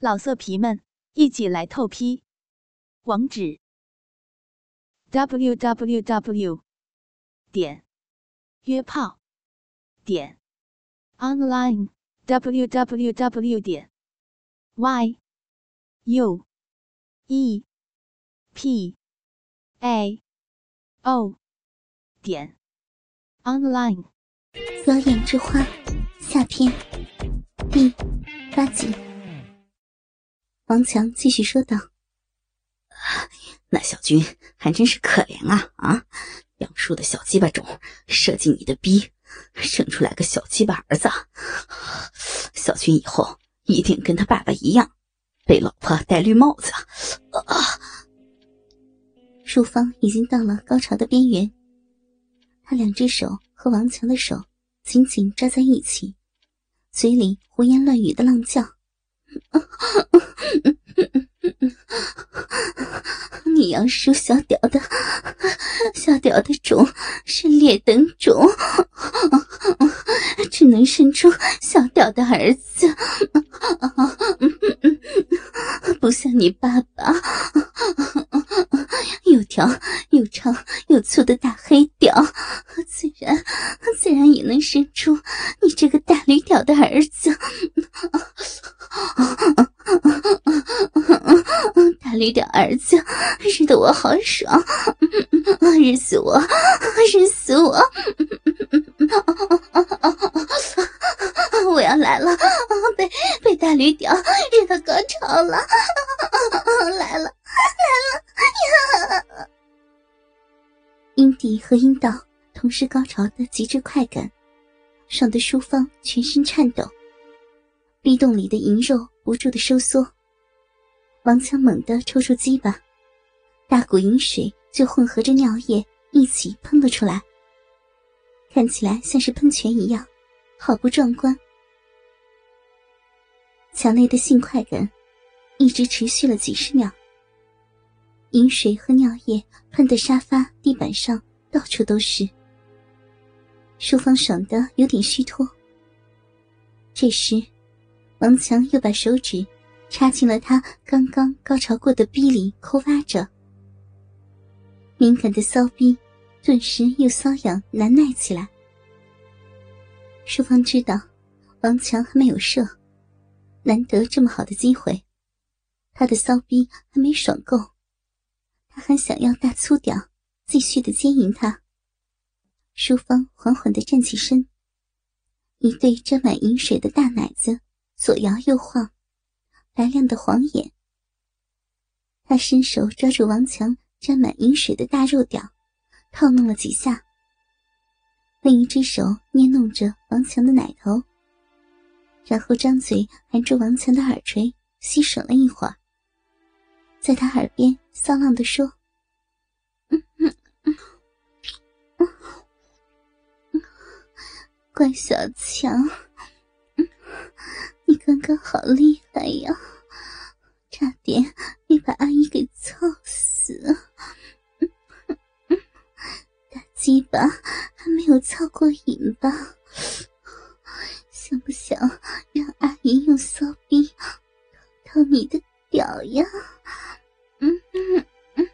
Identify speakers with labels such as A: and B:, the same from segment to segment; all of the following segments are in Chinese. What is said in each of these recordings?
A: 老色皮们，一起来透批！网址：w w w 点约炮点 online w w w 点 y u e p a o 点 online。
B: 妖艳之花下篇第八集。王强继续说道：“
C: 那小军还真是可怜啊啊！杨叔的小鸡巴种射进你的逼，生出来个小鸡巴儿子。小军以后一定跟他爸爸一样，被老婆戴绿帽子。”啊！
B: 淑芳已经到了高潮的边缘，她两只手和王强的手紧紧抓在一起，嘴里胡言乱语的浪叫。杨叔小屌的，小屌的种是劣等种，只能生出小屌的儿子，不像你爸爸，有条又长又粗的大黑屌，自然自然也能生出你这个大驴屌的儿子。驴屌儿子，日得我好爽，日死我，日死我！我要来了，被被大驴屌日到高潮了，来了来了呀！阴蒂和阴道同时高潮的极致快感，爽的淑芳全身颤抖。壁洞里的银肉不住的收缩，王强猛地抽出鸡巴，大股饮水就混合着尿液一起喷了出来，看起来像是喷泉一样，好不壮观。强烈的性快感一直持续了几十秒，饮水和尿液喷的沙发、地板上到处都是，淑芳爽的有点虚脱。这时。王强又把手指插进了他刚刚高潮过的逼里，抠挖着。敏感的骚逼顿时又瘙痒难耐起来。淑芳知道王强还没有射，难得这么好的机会，他的骚逼还没爽够，他还想要大粗屌，继续的奸淫他。淑芳缓缓的站起身，一对沾满饮水的大奶子。左摇右晃，白亮的黄眼。他伸手抓住王强沾满饮水的大肉屌，套弄了几下。另一只手捏弄着王强的奶头，然后张嘴含住王强的耳垂，吸吮了一会儿，在他耳边骚浪的说：“嗯嗯嗯嗯嗯，乖小强。”嗯你刚刚好厉害呀，差点没把阿姨给操死。大鸡巴还没有操过瘾吧？想不想让阿姨用骚逼掏你的屌呀？嗯嗯嗯。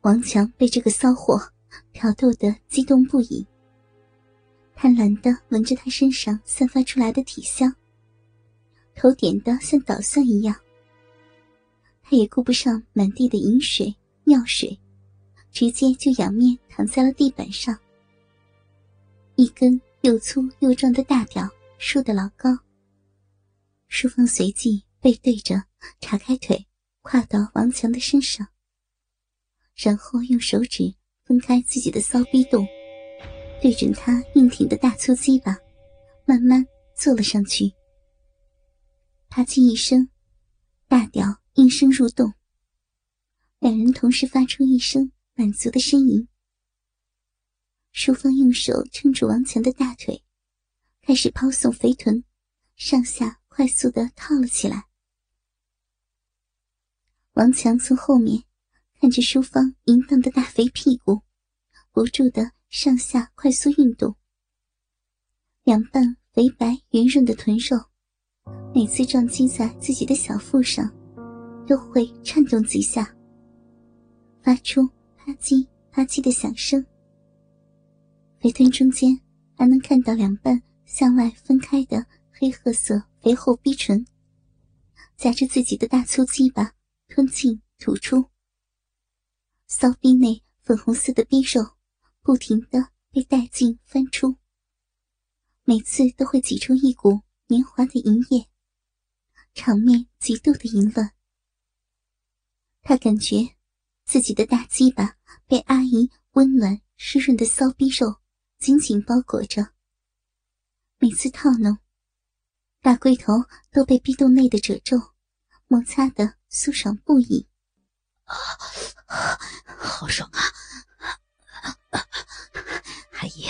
B: 王强被这个骚货挑逗的激动不已。贪婪的闻着他身上散发出来的体香，头点的像捣蒜一样。他也顾不上满地的饮水、尿水，直接就仰面躺在了地板上。一根又粗又壮的大屌竖得老高。淑芳随即背对着，叉开腿，跨到王强的身上，然后用手指分开自己的骚逼洞。对准他硬挺的大粗鸡巴，慢慢坐了上去。啪叽一声，大屌应声入洞。两人同时发出一声满足的呻吟。淑芳用手撑住王强的大腿，开始抛送肥臀，上下快速的套了起来。王强从后面看着淑芳淫荡的大肥屁股，不住的。上下快速运动，两瓣肥白圆润的臀肉每次撞击在自己的小腹上，都会颤动几下，发出啪叽啪叽的响声。肥臀中间还能看到两半向外分开的黑褐色肥厚逼唇，夹着自己的大粗鸡巴吞进吐出，骚逼内粉红色的逼肉不停的被带进翻出，每次都会挤出一股黏滑的银液。场面极度的淫乱，他感觉自己的大鸡巴被阿姨温暖湿润的骚逼肉紧紧包裹着。每次套弄，大龟头都被逼洞内的褶皱摩擦的酥爽不已。
C: 啊，好爽啊！阿姨，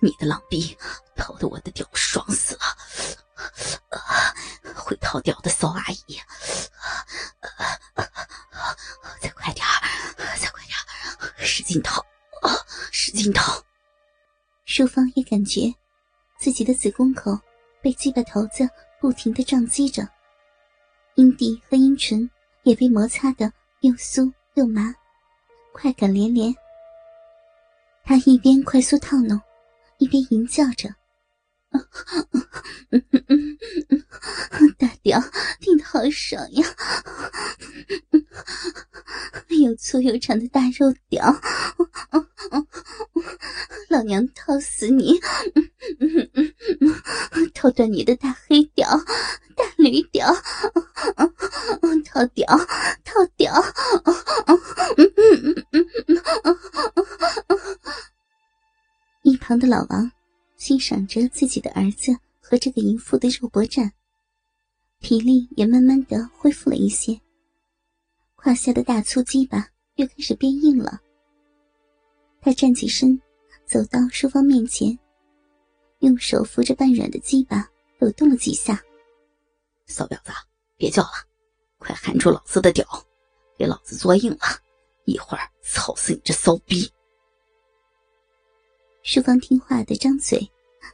C: 你的浪逼掏得我的屌爽死了。会逃掉的骚阿姨，再快点再快点使劲掏，使劲掏。
B: 淑芳也感觉自己的子宫口被鸡巴头子不停的撞击着，阴蒂和阴唇也被摩擦的又酥又麻，快感连连。她一边快速套弄，一边吟叫着。大屌顶的好爽呀！又粗又长的大肉屌，老娘掏死你！掏断你的大黑屌、大驴屌！套屌，套屌！旁的老王。欣赏着自己的儿子和这个淫妇的肉搏战，体力也慢慢的恢复了一些。胯下的大粗鸡巴又开始变硬了。他站起身，走到淑芳面前，用手扶着半软的鸡巴，抖动了几下。
C: 骚婊子，别叫了，快含住老子的屌，给老子做硬了，一会儿操死你这骚逼！
B: 淑芳听话的张嘴，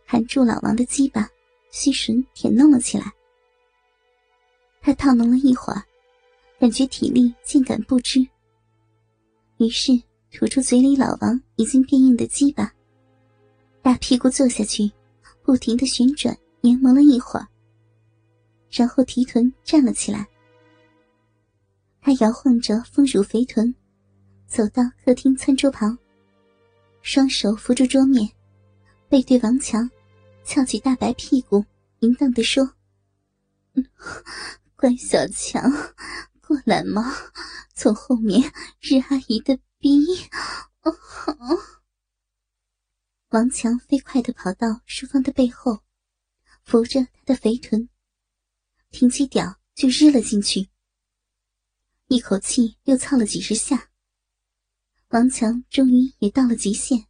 B: 含住老王的鸡巴，吸吮舔弄了起来。他套弄了一会儿，感觉体力渐感不支，于是吐出嘴里老王已经变硬的鸡巴，大屁股坐下去，不停的旋转研磨了一会儿，然后提臀站了起来。他摇晃着丰乳肥臀，走到客厅餐桌旁。双手扶住桌面，背对王强，翘起大白屁股，淫荡地说：“关小强，过来嘛，从后面日阿姨的逼。”王强飞快地跑到淑芳的背后，扶着她的肥臀，挺起屌就日了进去，一口气又操了几十下。王强终于也到了极限，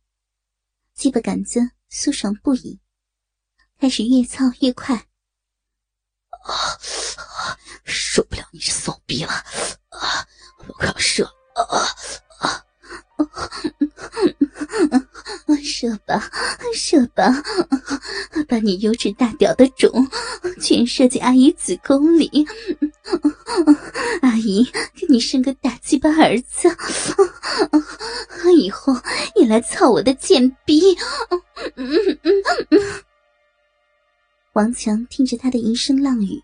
B: 鸡巴杆子酥爽不已，开始越操越快。
C: 啊！受不了你这骚逼了！啊！我快要射！啊啊！
B: 射吧，射吧，把你优质大屌的种全射进阿姨子宫里。阿姨给你生个大鸡巴儿子，以后你来操我的贱逼。王强听着他的一声浪语，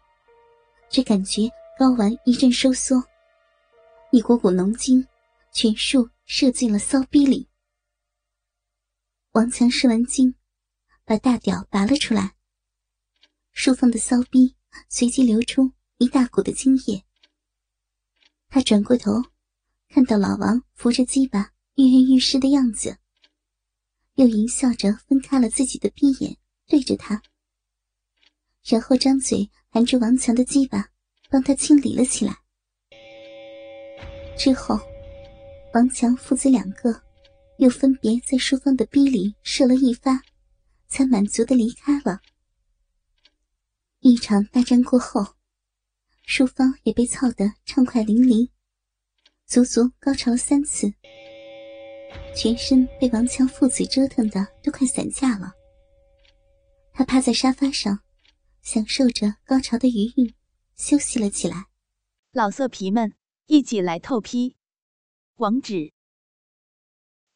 B: 只感觉睾丸一阵收缩，一股股浓精全数射进了骚逼里。王强射完精，把大屌拔了出来，淑芳的骚逼随即流出一大股的精液。他转过头，看到老王扶着鸡巴跃跃欲试的样子，又淫笑着分开了自己的闭眼，对着他，然后张嘴含住王强的鸡巴，帮他清理了起来。之后，王强父子两个。又分别在淑芳的逼里射了一发，才满足的离开了。一场大战过后，淑芳也被操得畅快淋漓，足足高潮了三次，全身被王强父子折腾的都快散架了。他趴在沙发上，享受着高潮的余韵，休息了起来。
A: 老色皮们，一起来透批！网址